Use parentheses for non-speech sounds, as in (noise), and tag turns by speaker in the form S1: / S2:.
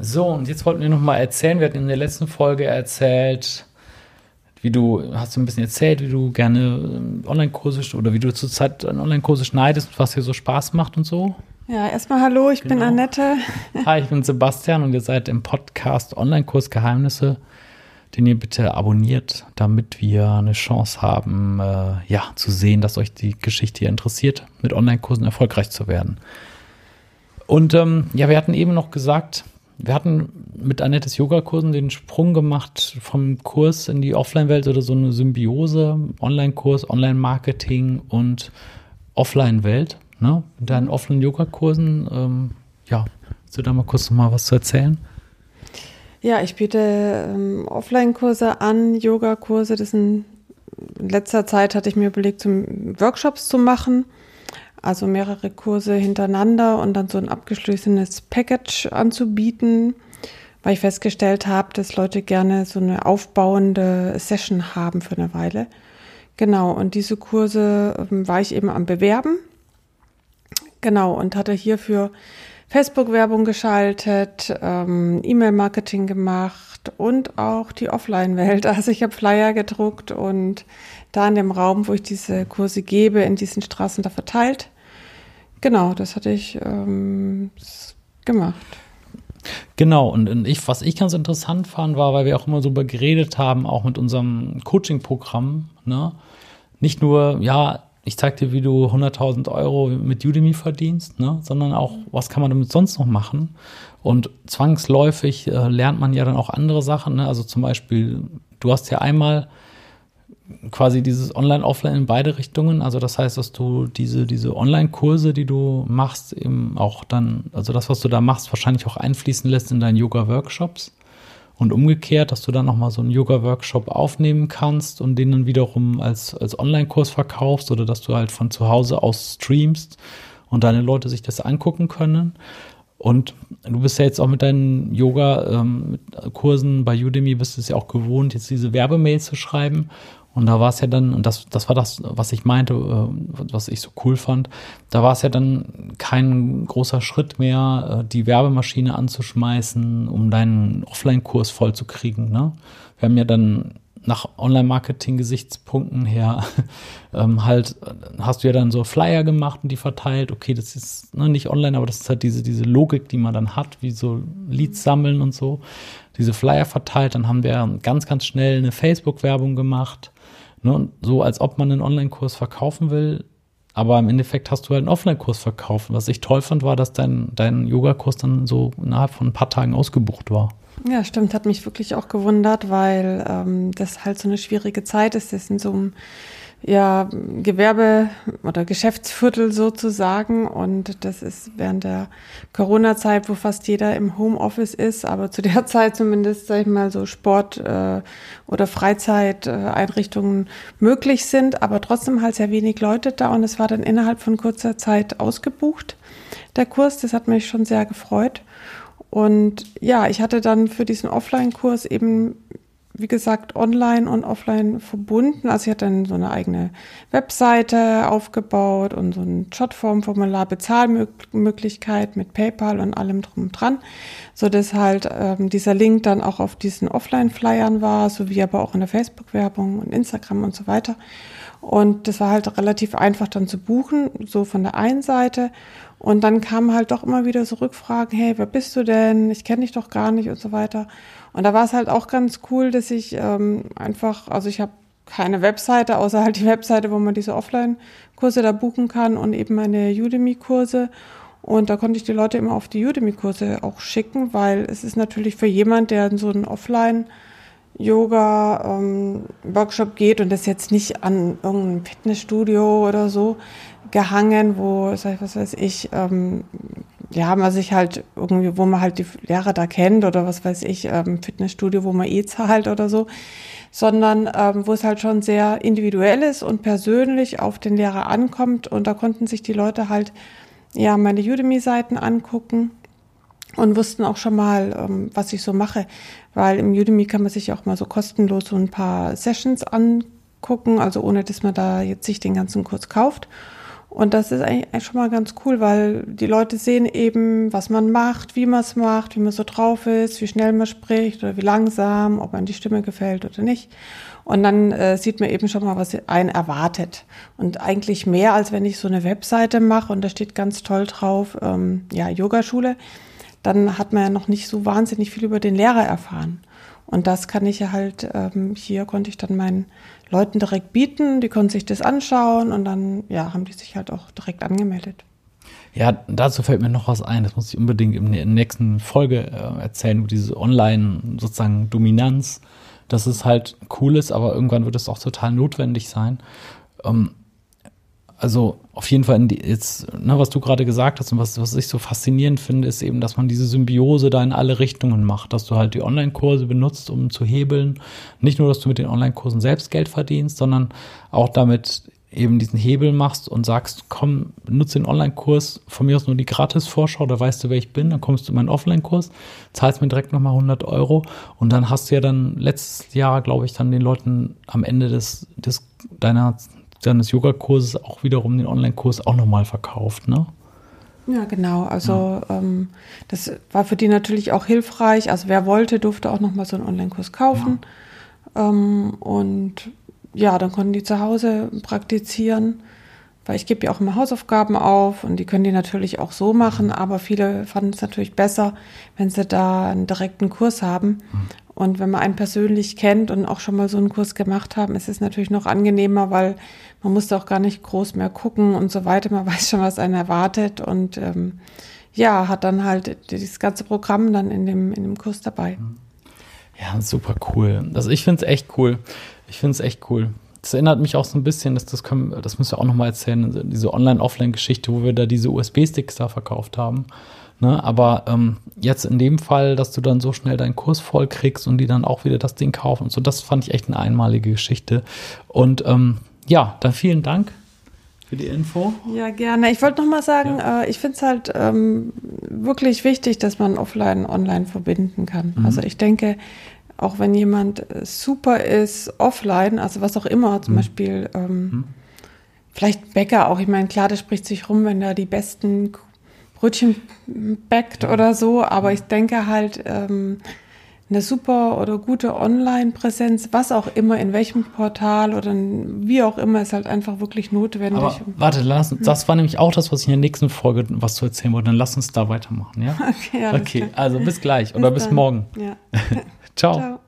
S1: So, und jetzt wollten wir noch mal erzählen, wir hatten in der letzten Folge erzählt, wie du, hast du ein bisschen erzählt, wie du gerne ähm, Online-Kurse oder wie du zurzeit Online-Kurse schneidest, was dir so Spaß macht und so.
S2: Ja, erstmal hallo, ich genau. bin Annette. (laughs)
S1: Hi, ich bin Sebastian und ihr seid im Podcast Online-Kurs Geheimnisse, den ihr bitte abonniert, damit wir eine Chance haben, äh, ja, zu sehen, dass euch die Geschichte hier interessiert, mit Online-Kursen erfolgreich zu werden. Und ähm, ja, wir hatten eben noch gesagt, wir hatten mit Annettes Yogakursen den Sprung gemacht vom Kurs in die Offline-Welt oder so eine Symbiose, Online-Kurs, Online-Marketing und Offline-Welt. Ne? Mit deinen Offline-Yogakursen, ähm, ja, willst du da mal kurz noch mal was zu erzählen?
S2: Ja, ich biete ähm, Offline-Kurse an, Yogakurse. Das in letzter Zeit hatte ich mir überlegt, zum Workshops zu machen. Also mehrere Kurse hintereinander und dann so ein abgeschlossenes Package anzubieten, weil ich festgestellt habe, dass Leute gerne so eine aufbauende Session haben für eine Weile. Genau, und diese Kurse ähm, war ich eben am Bewerben. Genau, und hatte hierfür Facebook-Werbung geschaltet, ähm, E-Mail-Marketing gemacht und auch die Offline-Welt. (laughs) Also ich habe Flyer gedruckt und da in dem Raum, wo ich diese Kurse gebe, in diesen Straßen da verteilt. Genau, das hatte ich ähm, gemacht.
S1: Genau, und ich, was ich ganz interessant fand, war, weil wir auch immer so über geredet haben, auch mit unserem Coaching-Programm, ne? Nicht nur, ja, ich zeig dir, wie du 100.000 Euro mit Udemy verdienst, ne? sondern auch, was kann man damit sonst noch machen? Und zwangsläufig äh, lernt man ja dann auch andere Sachen, ne? also zum Beispiel, du hast ja einmal quasi dieses Online, Offline in beide Richtungen. Also das heißt, dass du diese, diese Online-Kurse, die du machst, eben auch dann, also das, was du da machst, wahrscheinlich auch einfließen lässt in deinen Yoga-Workshops. Und umgekehrt, dass du dann nochmal so einen Yoga-Workshop aufnehmen kannst und den dann wiederum als, als Online-Kurs verkaufst oder dass du halt von zu Hause aus streamst und deine Leute sich das angucken können. Und du bist ja jetzt auch mit deinen Yoga-Kursen ähm, bei Udemy, bist es ja auch gewohnt, jetzt diese Werbemail zu schreiben. Und da war es ja dann, und das, das war das, was ich meinte, äh, was ich so cool fand, da war es ja dann kein großer Schritt mehr, äh, die Werbemaschine anzuschmeißen, um deinen Offline-Kurs voll zu kriegen. Ne? Wir haben ja dann nach Online-Marketing-Gesichtspunkten her (laughs) ähm, halt, hast du ja dann so Flyer gemacht und die verteilt. Okay, das ist ne, nicht online, aber das ist halt diese, diese Logik, die man dann hat, wie so Leads sammeln und so. Diese Flyer verteilt, dann haben wir ganz, ganz schnell eine Facebook-Werbung gemacht Ne, so als ob man einen Online-Kurs verkaufen will, aber im Endeffekt hast du halt einen Offline-Kurs verkauft. Was ich toll fand, war, dass dein, dein Yoga-Kurs dann so innerhalb von ein paar Tagen ausgebucht war.
S2: Ja, stimmt, hat mich wirklich auch gewundert, weil ähm, das halt so eine schwierige Zeit ist. Das in so einem ja, Gewerbe- oder Geschäftsviertel sozusagen. Und das ist während der Corona-Zeit, wo fast jeder im Homeoffice ist, aber zu der (laughs) Zeit zumindest, sag ich mal, so Sport- äh, oder Freizeiteinrichtungen möglich sind, aber trotzdem halt sehr wenig Leute da. Und es war dann innerhalb von kurzer Zeit ausgebucht, der Kurs. Das hat mich schon sehr gefreut. Und ja, ich hatte dann für diesen Offline-Kurs eben wie gesagt, online und offline verbunden. Also ich hatte dann so eine eigene Webseite aufgebaut und so ein Jotform-Formular, Bezahlmöglichkeit mit PayPal und allem drum und dran, so dass halt ähm, dieser Link dann auch auf diesen Offline-Flyern war, sowie aber auch in der Facebook-Werbung und Instagram und so weiter. Und das war halt relativ einfach dann zu buchen, so von der einen Seite. Und dann kamen halt doch immer wieder so Rückfragen, hey, wer bist du denn? Ich kenne dich doch gar nicht und so weiter. Und da war es halt auch ganz cool, dass ich ähm, einfach, also ich habe keine Webseite, außer halt die Webseite, wo man diese Offline-Kurse da buchen kann und eben meine Udemy-Kurse. Und da konnte ich die Leute immer auf die Udemy-Kurse auch schicken, weil es ist natürlich für jemand, der so einen Offline- Yoga-Workshop ähm, geht und das jetzt nicht an irgendein Fitnessstudio oder so gehangen, wo, was weiß ich, ähm, ja, man sich halt irgendwie, wo man halt die Lehrer da kennt oder was weiß ich, ähm, Fitnessstudio, wo man eh zahlt oder so, sondern ähm, wo es halt schon sehr individuell ist und persönlich auf den Lehrer ankommt. Und da konnten sich die Leute halt ja meine Udemy-Seiten angucken und wussten auch schon mal, ähm, was ich so mache, weil im Udemy kann man sich auch mal so kostenlos so ein paar Sessions angucken, also ohne dass man da jetzt sich den ganzen Kurs kauft. Und das ist eigentlich schon mal ganz cool, weil die Leute sehen eben, was man macht, wie man es macht, wie man so drauf ist, wie schnell man spricht oder wie langsam, ob man die Stimme gefällt oder nicht. Und dann äh, sieht man eben schon mal, was einen erwartet. Und eigentlich mehr, als wenn ich so eine Webseite mache und da steht ganz toll drauf, ähm, ja, Yogaschule, dann hat man ja noch nicht so wahnsinnig viel über den Lehrer erfahren. Und das kann ich ja halt, ähm, hier konnte ich dann meinen Leuten direkt bieten, die konnten sich das anschauen und dann, ja, haben die sich halt auch direkt angemeldet.
S1: Ja, dazu fällt mir noch was ein, das muss ich unbedingt in der nächsten Folge äh, erzählen, über diese Online sozusagen Dominanz dass es halt cool ist, aber irgendwann wird es auch total notwendig sein. Ähm, also auf jeden Fall die, jetzt, ne, was du gerade gesagt hast und was, was ich so faszinierend finde, ist eben, dass man diese Symbiose da in alle Richtungen macht, dass du halt die Online-Kurse benutzt, um zu hebeln. Nicht nur, dass du mit den Online-Kursen selbst Geld verdienst, sondern auch damit eben diesen Hebel machst und sagst, komm, nutze den Online-Kurs, von mir aus nur die Gratis-Vorschau, da weißt du, wer ich bin, dann kommst du in meinen Offline-Kurs, zahlst mir direkt nochmal 100 Euro und dann hast du ja dann letztes Jahr, glaube ich, dann den Leuten am Ende des, des deiner, deines Yoga-Kurses auch wiederum den Online-Kurs auch nochmal verkauft, ne?
S2: Ja, genau. Also ja. ähm, das war für die natürlich auch hilfreich. Also wer wollte, durfte auch nochmal so einen Online-Kurs kaufen. Ja. Ähm, und ja, dann konnten die zu Hause praktizieren, weil ich gebe ja auch immer Hausaufgaben auf und die können die natürlich auch so machen, aber viele fanden es natürlich besser, wenn sie da einen direkten Kurs haben. Und wenn man einen persönlich kennt und auch schon mal so einen Kurs gemacht haben, ist es natürlich noch angenehmer, weil man musste auch gar nicht groß mehr gucken und so weiter. Man (laughs) weiß schon, was einen erwartet und ähm, ja, hat dann halt dieses ganze Programm dann in dem, in dem Kurs dabei.
S1: Ja, super cool. Also ich finde es echt cool. Ich finde es echt cool. Das erinnert mich auch so ein bisschen, dass das können, das müssen wir auch nochmal erzählen, diese Online-Offline-Geschichte, wo wir da diese USB-Sticks da verkauft haben. Ne, aber ähm, jetzt in dem Fall, dass du dann so schnell deinen Kurs voll kriegst und die dann auch wieder das Ding kaufen und so, das fand ich echt eine einmalige Geschichte. Und ähm, ja, dann vielen Dank für die Info.
S2: Ja, gerne. Ich wollte noch mal sagen, ja. äh, ich finde es halt ähm, wirklich wichtig, dass man offline online verbinden kann. Mhm. Also ich denke, auch wenn jemand äh, super ist, offline, also was auch immer, zum mhm. Beispiel ähm, mhm. vielleicht Bäcker auch. Ich meine, klar, das spricht sich rum, wenn da die besten Brötchen backt ja. oder so, aber ich denke halt, ähm, eine super oder gute Online-Präsenz, was auch immer, in welchem Portal oder wie auch immer, ist halt einfach wirklich notwendig. Aber
S1: warte, lass, das war nämlich auch das, was ich in der nächsten Folge was zu erzählen wollte. Dann lass uns da weitermachen, ja? (laughs) Okay, okay also bis gleich bis oder bis morgen. Ja. (laughs) Ciao. Ciao.